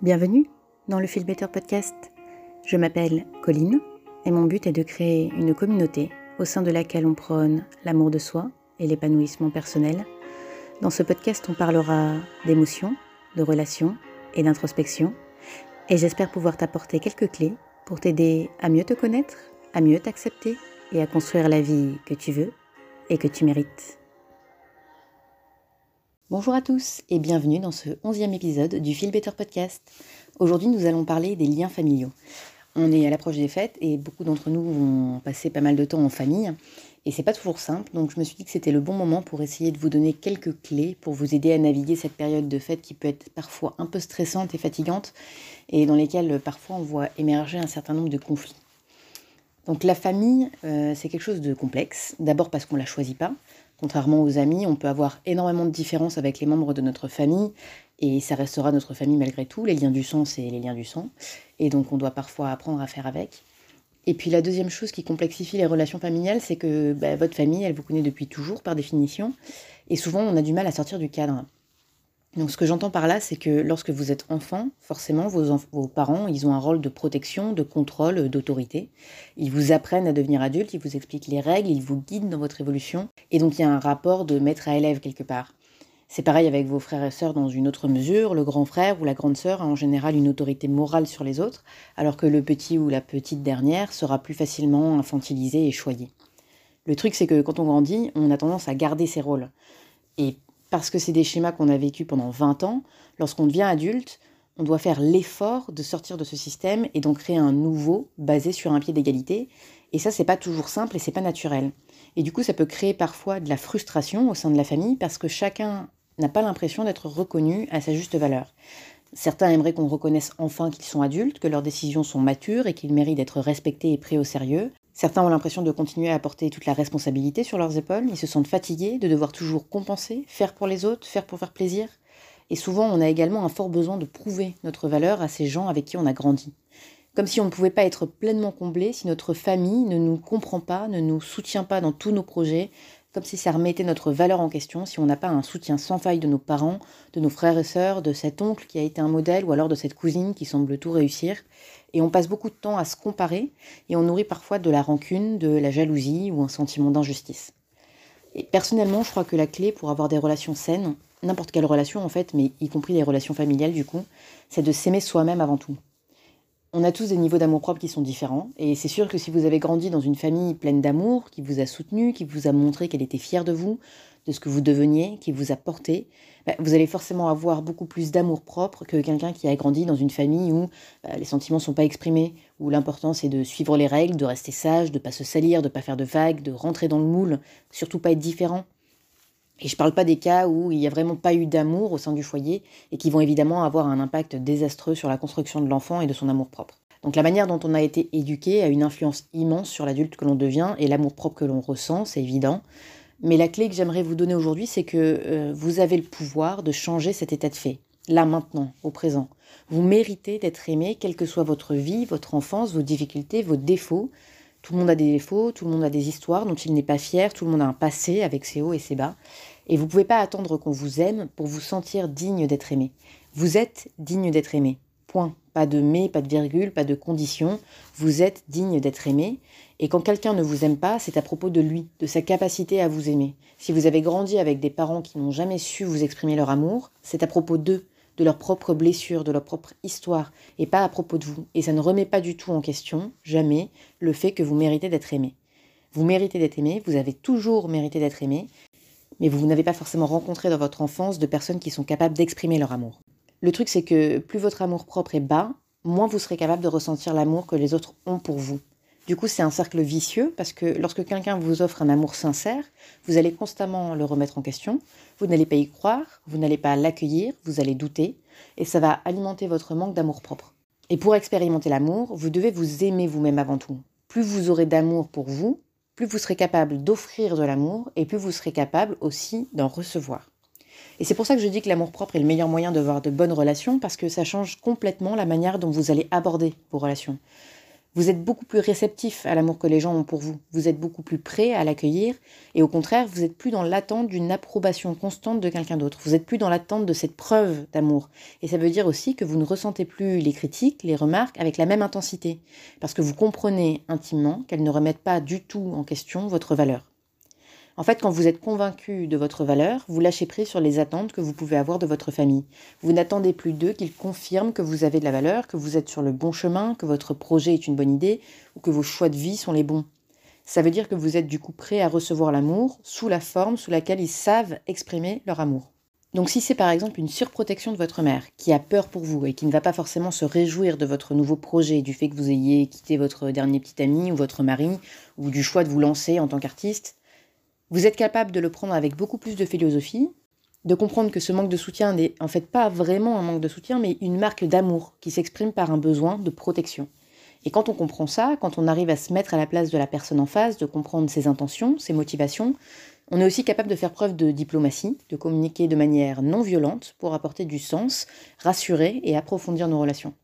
Bienvenue dans le Feel Better Podcast. Je m'appelle Colline et mon but est de créer une communauté au sein de laquelle on prône l'amour de soi et l'épanouissement personnel. Dans ce podcast, on parlera d'émotions, de relations et d'introspection et j'espère pouvoir t'apporter quelques clés pour t'aider à mieux te connaître, à mieux t'accepter et à construire la vie que tu veux et que tu mérites. Bonjour à tous et bienvenue dans ce onzième épisode du Feel Better Podcast. Aujourd'hui, nous allons parler des liens familiaux. On est à l'approche des fêtes et beaucoup d'entre nous vont passer pas mal de temps en famille et c'est pas toujours simple. Donc je me suis dit que c'était le bon moment pour essayer de vous donner quelques clés pour vous aider à naviguer cette période de fête qui peut être parfois un peu stressante et fatigante et dans lesquelles parfois on voit émerger un certain nombre de conflits. Donc la famille, euh, c'est quelque chose de complexe. D'abord parce qu'on la choisit pas. Contrairement aux amis, on peut avoir énormément de différences avec les membres de notre famille et ça restera notre famille malgré tout. Les liens du sang, c'est les liens du sang. Et donc on doit parfois apprendre à faire avec. Et puis la deuxième chose qui complexifie les relations familiales, c'est que bah, votre famille, elle vous connaît depuis toujours par définition. Et souvent, on a du mal à sortir du cadre. Donc ce que j'entends par là, c'est que lorsque vous êtes enfant, forcément, vos, parents, ils ont un rôle de protection, de contrôle, d'autorité. Ils vous apprennent à devenir adulte, ils vous expliquent les règles, ils vous guident dans votre évolution. Et donc il y a un rapport de maître à élève quelque part. C'est pareil avec vos frères et sœurs dans une autre mesure. Le grand frère ou la grande sœur a en général une autorité morale sur les autres, alors que le petit ou la petite dernière sera plus facilement infantilisé et choyé. Le truc, c'est que quand on grandit, on a tendance à garder ses rôles. Et parce que c'est des schémas qu'on a vécus pendant 20 ans, lorsqu'on devient adulte, on doit faire l'effort de sortir de ce système et d'en créer un nouveau basé sur un pied d'égalité. Et ça, c'est pas toujours simple et c'est pas naturel. Et du coup, ça peut créer parfois de la frustration au sein de la famille parce que chacun n'a pas l'impression d'être reconnu à sa juste valeur. Certains aimeraient qu'on reconnaisse enfin qu'ils sont adultes, que leurs décisions sont matures et qu'ils méritent d'être respectés et pris au sérieux. Certains ont l'impression de continuer à porter toute la responsabilité sur leurs épaules, ils se sentent fatigués de devoir toujours compenser, faire pour les autres, faire pour faire plaisir. Et souvent, on a également un fort besoin de prouver notre valeur à ces gens avec qui on a grandi. Comme si on ne pouvait pas être pleinement comblé si notre famille ne nous comprend pas, ne nous soutient pas dans tous nos projets, comme si ça remettait notre valeur en question si on n'a pas un soutien sans faille de nos parents, de nos frères et sœurs, de cet oncle qui a été un modèle ou alors de cette cousine qui semble tout réussir et on passe beaucoup de temps à se comparer et on nourrit parfois de la rancune, de la jalousie ou un sentiment d'injustice. Et personnellement, je crois que la clé pour avoir des relations saines, n'importe quelle relation en fait, mais y compris les relations familiales du coup, c'est de s'aimer soi-même avant tout. On a tous des niveaux d'amour-propre qui sont différents, et c'est sûr que si vous avez grandi dans une famille pleine d'amour, qui vous a soutenu, qui vous a montré qu'elle était fière de vous, de ce que vous deveniez, qui vous a porté, bah, vous allez forcément avoir beaucoup plus d'amour propre que quelqu'un qui a grandi dans une famille où bah, les sentiments ne sont pas exprimés, où l'important c'est de suivre les règles, de rester sage, de ne pas se salir, de ne pas faire de vagues, de rentrer dans le moule, surtout pas être différent. Et je ne parle pas des cas où il n'y a vraiment pas eu d'amour au sein du foyer et qui vont évidemment avoir un impact désastreux sur la construction de l'enfant et de son amour propre. Donc la manière dont on a été éduqué a une influence immense sur l'adulte que l'on devient et l'amour propre que l'on ressent, c'est évident. Mais la clé que j'aimerais vous donner aujourd'hui, c'est que euh, vous avez le pouvoir de changer cet état de fait, là maintenant, au présent. Vous méritez d'être aimé, quelle que soit votre vie, votre enfance, vos difficultés, vos défauts. Tout le monde a des défauts, tout le monde a des histoires dont il n'est pas fier, tout le monde a un passé avec ses hauts et ses bas. Et vous ne pouvez pas attendre qu'on vous aime pour vous sentir digne d'être aimé. Vous êtes digne d'être aimé. Point. Pas de mais, pas de virgule, pas de condition. Vous êtes digne d'être aimé. Et quand quelqu'un ne vous aime pas, c'est à propos de lui, de sa capacité à vous aimer. Si vous avez grandi avec des parents qui n'ont jamais su vous exprimer leur amour, c'est à propos d'eux, de leurs propres blessures, de leur propre histoire, et pas à propos de vous. Et ça ne remet pas du tout en question, jamais, le fait que vous méritez d'être aimé. Vous méritez d'être aimé, vous avez toujours mérité d'être aimé, mais vous n'avez pas forcément rencontré dans votre enfance de personnes qui sont capables d'exprimer leur amour. Le truc, c'est que plus votre amour propre est bas, moins vous serez capable de ressentir l'amour que les autres ont pour vous. Du coup, c'est un cercle vicieux parce que lorsque quelqu'un vous offre un amour sincère, vous allez constamment le remettre en question, vous n'allez pas y croire, vous n'allez pas l'accueillir, vous allez douter, et ça va alimenter votre manque d'amour propre. Et pour expérimenter l'amour, vous devez vous aimer vous-même avant tout. Plus vous aurez d'amour pour vous, plus vous serez capable d'offrir de l'amour, et plus vous serez capable aussi d'en recevoir. Et c'est pour ça que je dis que l'amour propre est le meilleur moyen d'avoir de bonnes relations, parce que ça change complètement la manière dont vous allez aborder vos relations. Vous êtes beaucoup plus réceptif à l'amour que les gens ont pour vous. Vous êtes beaucoup plus prêt à l'accueillir et au contraire, vous êtes plus dans l'attente d'une approbation constante de quelqu'un d'autre. Vous êtes plus dans l'attente de cette preuve d'amour. Et ça veut dire aussi que vous ne ressentez plus les critiques, les remarques avec la même intensité parce que vous comprenez intimement qu'elles ne remettent pas du tout en question votre valeur. En fait, quand vous êtes convaincu de votre valeur, vous lâchez prise sur les attentes que vous pouvez avoir de votre famille. Vous n'attendez plus d'eux qu'ils confirment que vous avez de la valeur, que vous êtes sur le bon chemin, que votre projet est une bonne idée ou que vos choix de vie sont les bons. Ça veut dire que vous êtes du coup prêt à recevoir l'amour sous la forme sous laquelle ils savent exprimer leur amour. Donc si c'est par exemple une surprotection de votre mère qui a peur pour vous et qui ne va pas forcément se réjouir de votre nouveau projet, du fait que vous ayez quitté votre dernier petit ami ou votre mari, ou du choix de vous lancer en tant qu'artiste, vous êtes capable de le prendre avec beaucoup plus de philosophie, de comprendre que ce manque de soutien n'est en fait pas vraiment un manque de soutien, mais une marque d'amour qui s'exprime par un besoin de protection. Et quand on comprend ça, quand on arrive à se mettre à la place de la personne en face, de comprendre ses intentions, ses motivations, on est aussi capable de faire preuve de diplomatie, de communiquer de manière non violente pour apporter du sens, rassurer et approfondir nos relations.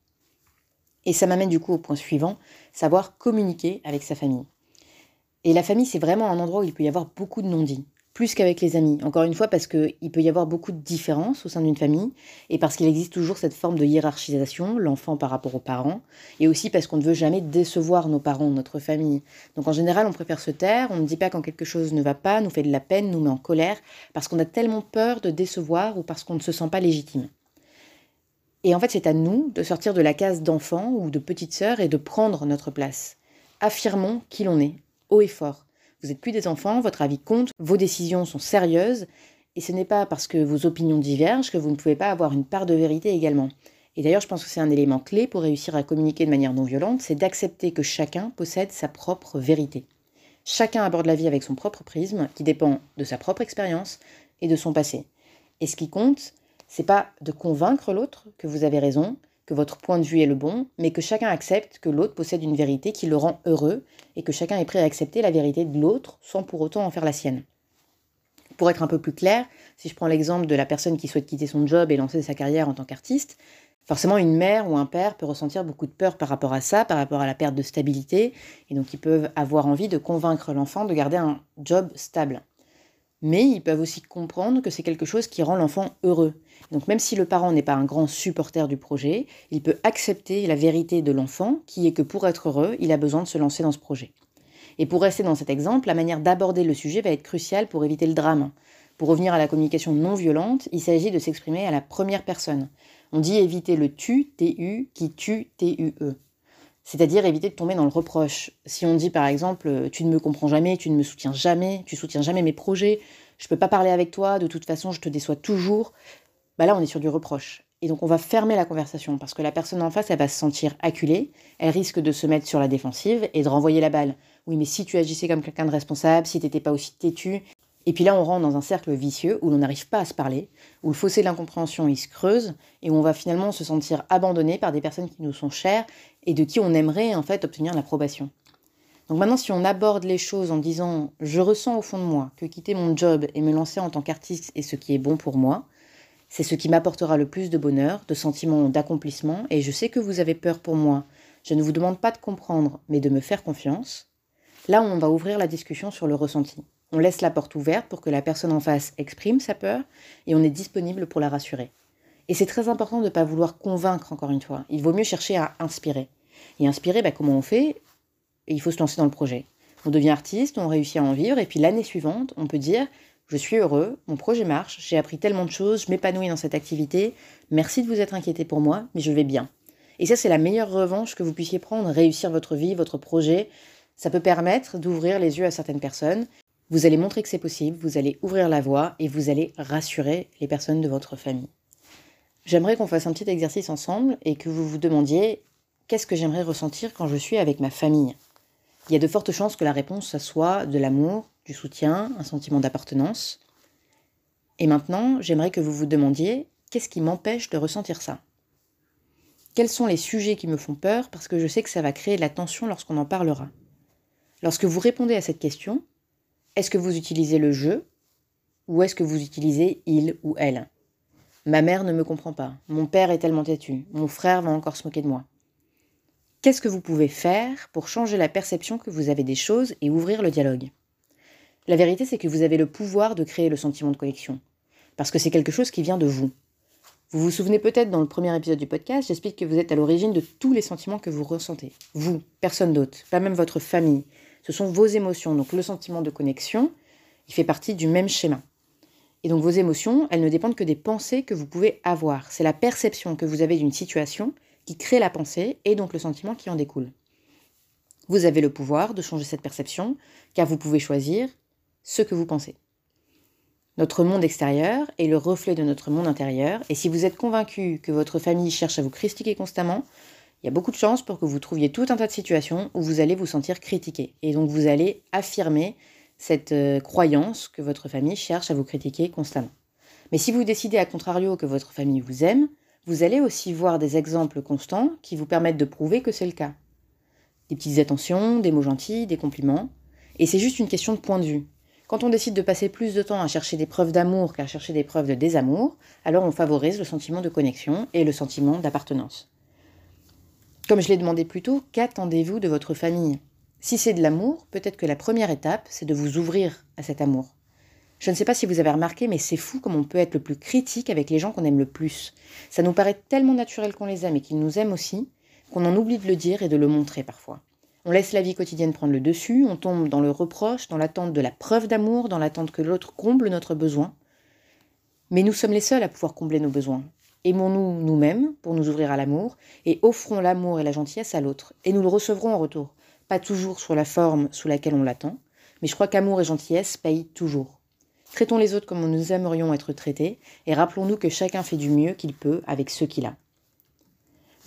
Et ça m'amène du coup au point suivant, savoir communiquer avec sa famille. Et la famille, c'est vraiment un endroit où il peut y avoir beaucoup de non-dits, plus qu'avec les amis. Encore une fois, parce qu'il peut y avoir beaucoup de différences au sein d'une famille, et parce qu'il existe toujours cette forme de hiérarchisation, l'enfant par rapport aux parents, et aussi parce qu'on ne veut jamais décevoir nos parents, notre famille. Donc en général, on préfère se taire, on ne dit pas quand quelque chose ne va pas, nous fait de la peine, nous met en colère, parce qu'on a tellement peur de décevoir ou parce qu'on ne se sent pas légitime. Et en fait, c'est à nous de sortir de la case d'enfant ou de petite sœur et de prendre notre place. Affirmons qui l'on est, haut et fort. Vous n'êtes plus des enfants, votre avis compte, vos décisions sont sérieuses, et ce n'est pas parce que vos opinions divergent que vous ne pouvez pas avoir une part de vérité également. Et d'ailleurs, je pense que c'est un élément clé pour réussir à communiquer de manière non violente, c'est d'accepter que chacun possède sa propre vérité. Chacun aborde la vie avec son propre prisme, qui dépend de sa propre expérience et de son passé. Et ce qui compte, c'est pas de convaincre l'autre que vous avez raison, que votre point de vue est le bon, mais que chacun accepte que l'autre possède une vérité qui le rend heureux et que chacun est prêt à accepter la vérité de l'autre sans pour autant en faire la sienne. Pour être un peu plus clair, si je prends l'exemple de la personne qui souhaite quitter son job et lancer sa carrière en tant qu'artiste, forcément une mère ou un père peut ressentir beaucoup de peur par rapport à ça, par rapport à la perte de stabilité, et donc ils peuvent avoir envie de convaincre l'enfant de garder un job stable mais ils peuvent aussi comprendre que c'est quelque chose qui rend l'enfant heureux. Donc même si le parent n'est pas un grand supporter du projet, il peut accepter la vérité de l'enfant, qui est que pour être heureux, il a besoin de se lancer dans ce projet. Et pour rester dans cet exemple, la manière d'aborder le sujet va être cruciale pour éviter le drame. Pour revenir à la communication non violente, il s'agit de s'exprimer à la première personne. On dit éviter le tu, tu, qui tue, tue. C'est-à-dire éviter de tomber dans le reproche. Si on dit par exemple tu ne me comprends jamais, tu ne me soutiens jamais, tu soutiens jamais mes projets, je ne peux pas parler avec toi, de toute façon je te déçois toujours, bah là on est sur du reproche. Et donc on va fermer la conversation parce que la personne en face elle va se sentir acculée, elle risque de se mettre sur la défensive et de renvoyer la balle. Oui mais si tu agissais comme quelqu'un de responsable, si tu n'étais pas aussi têtu, et puis là, on rentre dans un cercle vicieux où l'on n'arrive pas à se parler, où le fossé de l'incompréhension il se creuse et où on va finalement se sentir abandonné par des personnes qui nous sont chères et de qui on aimerait en fait obtenir l'approbation. Donc maintenant, si on aborde les choses en disant je ressens au fond de moi que quitter mon job et me lancer en tant qu'artiste est ce qui est bon pour moi, c'est ce qui m'apportera le plus de bonheur, de sentiments d'accomplissement, et je sais que vous avez peur pour moi. Je ne vous demande pas de comprendre, mais de me faire confiance. Là, on va ouvrir la discussion sur le ressenti. On laisse la porte ouverte pour que la personne en face exprime sa peur et on est disponible pour la rassurer. Et c'est très important de ne pas vouloir convaincre, encore une fois. Il vaut mieux chercher à inspirer. Et inspirer, bah, comment on fait? Il faut se lancer dans le projet. On devient artiste, on réussit à en vivre, et puis l'année suivante, on peut dire Je suis heureux, mon projet marche, j'ai appris tellement de choses, je m'épanouis dans cette activité, merci de vous être inquiété pour moi, mais je vais bien. Et ça, c'est la meilleure revanche que vous puissiez prendre, réussir votre vie, votre projet. Ça peut permettre d'ouvrir les yeux à certaines personnes vous allez montrer que c'est possible, vous allez ouvrir la voie et vous allez rassurer les personnes de votre famille. J'aimerais qu'on fasse un petit exercice ensemble et que vous vous demandiez qu'est-ce que j'aimerais ressentir quand je suis avec ma famille? Il y a de fortes chances que la réponse soit de l'amour, du soutien, un sentiment d'appartenance. Et maintenant, j'aimerais que vous vous demandiez qu'est-ce qui m'empêche de ressentir ça? Quels sont les sujets qui me font peur? Parce que je sais que ça va créer de la tension lorsqu'on en parlera Lorsque vous répondez à cette question, est-ce que vous utilisez le je ou est-ce que vous utilisez il ou elle? Ma mère ne me comprend pas. Mon père est tellement têtu. Mon frère va encore se moquer de moi. Qu'est-ce que vous pouvez faire pour changer la perception que vous avez des choses et ouvrir le dialogue? La vérité, c'est que vous avez le pouvoir de créer le sentiment de connexion, parce que c'est quelque chose qui vient de vous. Vous vous souvenez peut-être dans le premier épisode du podcast, j'explique que vous êtes à l'origine de tous les sentiments que vous ressentez. Vous, personne d'autre, pas même votre famille. Ce sont vos émotions. Donc le sentiment de connexion, il fait partie du même schéma. Et donc vos émotions, elles ne dépendent que des pensées que vous pouvez avoir. C'est la perception que vous avez d'une situation qui crée la pensée et donc le sentiment qui en découle. Vous avez le pouvoir de changer cette perception, car vous pouvez choisir ce que vous pensez. Notre monde extérieur est le reflet de notre monde intérieur, et si vous êtes convaincu que votre famille cherche à vous critiquer constamment, il y a beaucoup de chances pour que vous trouviez tout un tas de situations où vous allez vous sentir critiqué. Et donc vous allez affirmer cette euh, croyance que votre famille cherche à vous critiquer constamment. Mais si vous décidez à contrario que votre famille vous aime, vous allez aussi voir des exemples constants qui vous permettent de prouver que c'est le cas. Des petites attentions, des mots gentils, des compliments. Et c'est juste une question de point de vue. Quand on décide de passer plus de temps à chercher des preuves d'amour qu'à chercher des preuves de désamour, alors on favorise le sentiment de connexion et le sentiment d'appartenance. Comme je l'ai demandé plus tôt, qu'attendez-vous de votre famille? Si c'est de l'amour, peut-être que la première étape, c'est de vous ouvrir à cet amour. Je ne sais pas si vous avez remarqué, mais c'est fou comme on peut être le plus critique avec les gens qu'on aime le plus. Ça nous paraît tellement naturel qu'on les aime et qu'ils nous aiment aussi, qu'on en oublie de le dire et de le montrer parfois. On laisse la vie quotidienne prendre le dessus, on tombe dans le reproche, dans l'attente de la preuve d'amour, dans l'attente que l'autre comble notre besoin. Mais nous sommes les seuls à pouvoir combler nos besoins. Aimons-nous nous-mêmes pour nous ouvrir à l'amour et offrons l'amour et la gentillesse à l'autre. Et nous le recevrons en retour. Pas toujours sur la forme sous laquelle on l'attend, mais je crois qu'amour et gentillesse payent toujours. Traitons les autres comme nous aimerions être traités, et rappelons-nous que chacun fait du mieux qu'il peut avec ce qu'il a.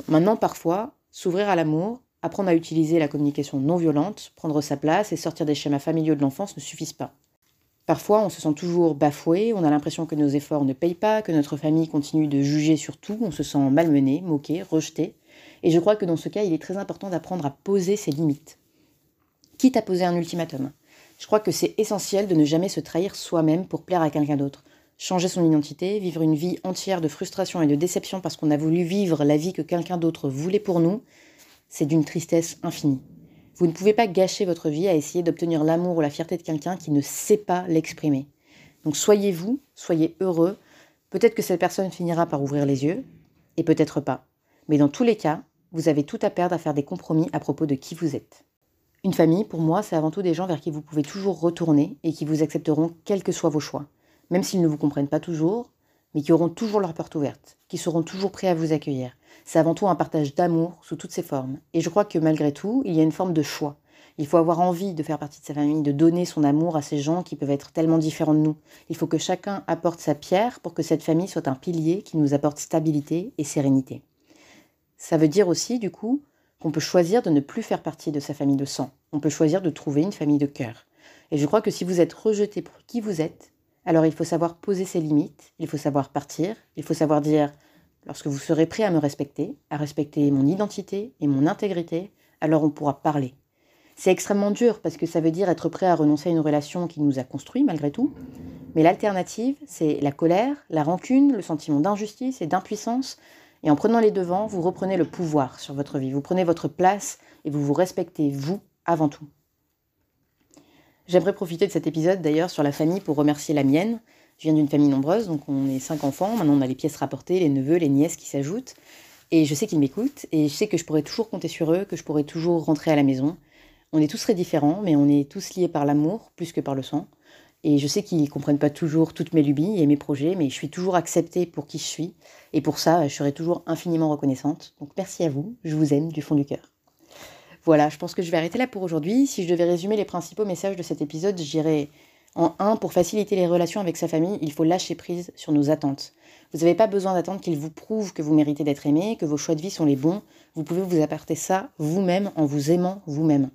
Maintenant, parfois, s'ouvrir à l'amour, apprendre à utiliser la communication non violente, prendre sa place et sortir des schémas familiaux de l'enfance ne suffisent pas. Parfois, on se sent toujours bafoué, on a l'impression que nos efforts ne payent pas, que notre famille continue de juger sur tout, on se sent malmené, moqué, rejeté. Et je crois que dans ce cas, il est très important d'apprendre à poser ses limites. Quitte à poser un ultimatum. Je crois que c'est essentiel de ne jamais se trahir soi-même pour plaire à quelqu'un d'autre. Changer son identité, vivre une vie entière de frustration et de déception parce qu'on a voulu vivre la vie que quelqu'un d'autre voulait pour nous, c'est d'une tristesse infinie. Vous ne pouvez pas gâcher votre vie à essayer d'obtenir l'amour ou la fierté de quelqu'un qui ne sait pas l'exprimer. Donc soyez vous, soyez heureux. Peut-être que cette personne finira par ouvrir les yeux, et peut-être pas. Mais dans tous les cas, vous avez tout à perdre à faire des compromis à propos de qui vous êtes. Une famille, pour moi, c'est avant tout des gens vers qui vous pouvez toujours retourner et qui vous accepteront quels que soient vos choix, même s'ils ne vous comprennent pas toujours, mais qui auront toujours leur porte ouverte, qui seront toujours prêts à vous accueillir. C'est avant tout un partage d'amour sous toutes ses formes. Et je crois que malgré tout, il y a une forme de choix. Il faut avoir envie de faire partie de sa famille, de donner son amour à ces gens qui peuvent être tellement différents de nous. Il faut que chacun apporte sa pierre pour que cette famille soit un pilier qui nous apporte stabilité et sérénité. Ça veut dire aussi, du coup, qu'on peut choisir de ne plus faire partie de sa famille de sang. On peut choisir de trouver une famille de cœur. Et je crois que si vous êtes rejeté pour qui vous êtes, alors il faut savoir poser ses limites, il faut savoir partir, il faut savoir dire, lorsque vous serez prêt à me respecter, à respecter mon identité et mon intégrité, alors on pourra parler. C'est extrêmement dur parce que ça veut dire être prêt à renoncer à une relation qui nous a construit malgré tout. Mais l'alternative, c'est la colère, la rancune, le sentiment d'injustice et d'impuissance, et en prenant les devants, vous reprenez le pouvoir sur votre vie, vous prenez votre place et vous vous respectez, vous, avant tout. J'aimerais profiter de cet épisode d'ailleurs sur la famille pour remercier la mienne. Je viens d'une famille nombreuse, donc on est cinq enfants. Maintenant, on a les pièces rapportées, les neveux, les nièces qui s'ajoutent. Et je sais qu'ils m'écoutent et je sais que je pourrais toujours compter sur eux, que je pourrais toujours rentrer à la maison. On est tous très différents, mais on est tous liés par l'amour plus que par le sang. Et je sais qu'ils ne comprennent pas toujours toutes mes lubies et mes projets, mais je suis toujours acceptée pour qui je suis. Et pour ça, je serai toujours infiniment reconnaissante. Donc merci à vous, je vous aime du fond du cœur. Voilà, je pense que je vais arrêter là pour aujourd'hui. Si je devais résumer les principaux messages de cet épisode, je dirais en un, pour faciliter les relations avec sa famille, il faut lâcher prise sur nos attentes. Vous n'avez pas besoin d'attendre qu'ils vous prouvent que vous méritez d'être aimé, que vos choix de vie sont les bons. Vous pouvez vous apporter ça vous-même en vous aimant vous-même.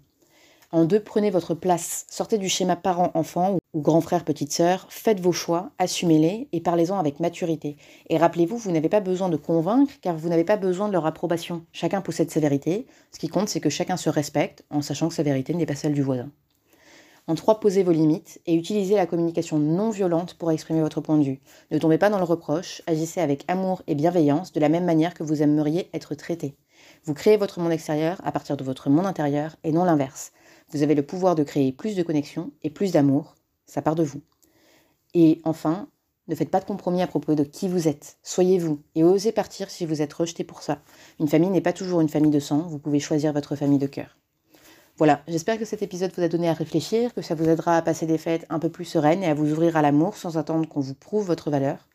En deux, prenez votre place. Sortez du schéma parent-enfant ou grand frère, petite sœur. Faites vos choix, assumez-les et parlez-en avec maturité. Et rappelez-vous, vous n'avez pas besoin de convaincre car vous n'avez pas besoin de leur approbation. Chacun possède sa vérité. Ce qui compte, c'est que chacun se respecte en sachant que sa vérité n'est pas celle du voisin. En trois, posez vos limites et utilisez la communication non violente pour exprimer votre point de vue. Ne tombez pas dans le reproche, agissez avec amour et bienveillance de la même manière que vous aimeriez être traité. Vous créez votre monde extérieur à partir de votre monde intérieur et non l'inverse. Vous avez le pouvoir de créer plus de connexion et plus d'amour. Ça part de vous. Et enfin, ne faites pas de compromis à propos de qui vous êtes. Soyez vous et osez partir si vous êtes rejeté pour ça. Une famille n'est pas toujours une famille de sang, vous pouvez choisir votre famille de cœur. Voilà, j'espère que cet épisode vous a donné à réfléchir, que ça vous aidera à passer des fêtes un peu plus sereines et à vous ouvrir à l'amour sans attendre qu'on vous prouve votre valeur.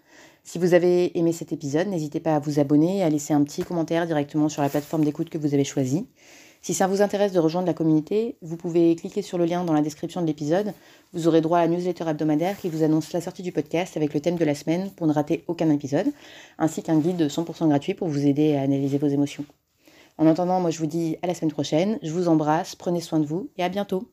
Si vous avez aimé cet épisode, n'hésitez pas à vous abonner et à laisser un petit commentaire directement sur la plateforme d'écoute que vous avez choisie. Si ça vous intéresse de rejoindre la communauté, vous pouvez cliquer sur le lien dans la description de l'épisode. Vous aurez droit à la newsletter hebdomadaire qui vous annonce la sortie du podcast avec le thème de la semaine pour ne rater aucun épisode, ainsi qu'un guide 100% gratuit pour vous aider à analyser vos émotions. En attendant, moi je vous dis à la semaine prochaine, je vous embrasse, prenez soin de vous et à bientôt